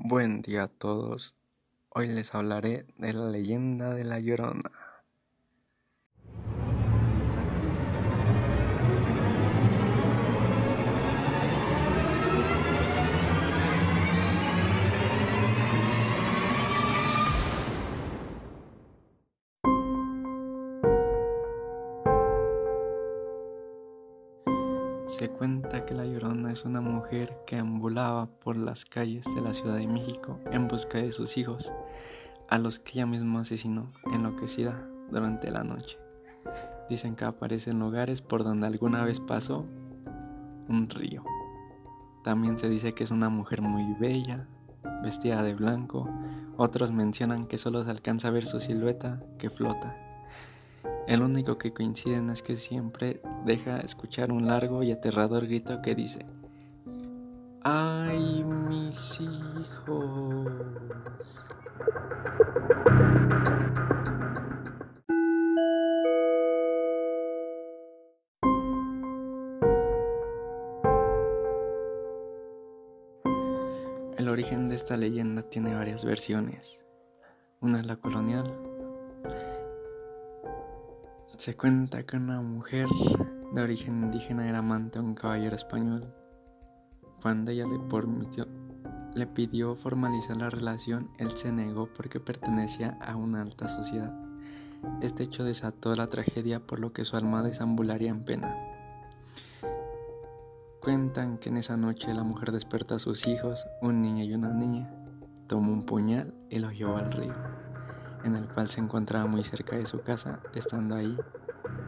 Buen día a todos. Hoy les hablaré de la leyenda de la Llorona. Se cuenta que la Llorona es una mujer que ambulaba por las calles de la Ciudad de México en busca de sus hijos, a los que ella misma asesinó enloquecida durante la noche. Dicen que aparece en lugares por donde alguna vez pasó un río. También se dice que es una mujer muy bella, vestida de blanco. Otros mencionan que solo se alcanza a ver su silueta que flota el único que coinciden es que siempre deja escuchar un largo y aterrador grito que dice, ¡Ay, mis hijos! El origen de esta leyenda tiene varias versiones. Una es la colonial, se cuenta que una mujer de origen indígena era amante de un caballero español. Cuando ella le, le pidió formalizar la relación, él se negó porque pertenecía a una alta sociedad. Este hecho desató la tragedia por lo que su alma desambularía en pena. Cuentan que en esa noche la mujer despertó a sus hijos, un niño y una niña, tomó un puñal y los llevó al río en el cual se encontraba muy cerca de su casa. Estando ahí,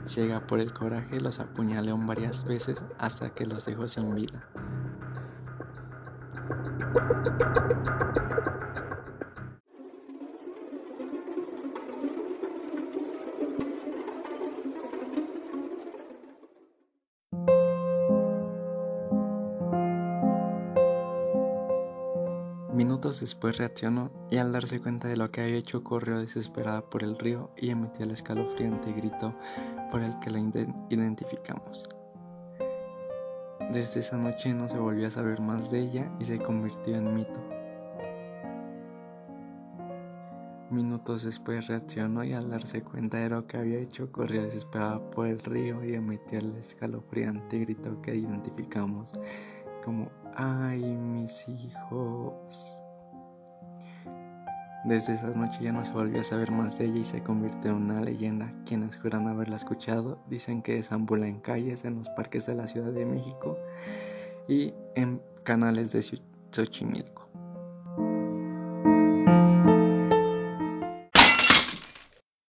ciega por el coraje, los apuñaleó varias veces hasta que los dejó sin vida. Minutos después reaccionó y al darse cuenta de lo que había hecho corrió desesperada por el río y emitió el escalofriante grito por el que la identificamos. Desde esa noche no se volvió a saber más de ella y se convirtió en mito. Minutos después reaccionó y al darse cuenta de lo que había hecho corrió desesperada por el río y emitió el escalofriante grito que identificamos como ¡Ay, mis hijos! Desde esa noche ya no se volvió a saber más de ella y se convirtió en una leyenda. Quienes juran haberla escuchado dicen que desambula en calles, en los parques de la Ciudad de México y en canales de Xochimilco.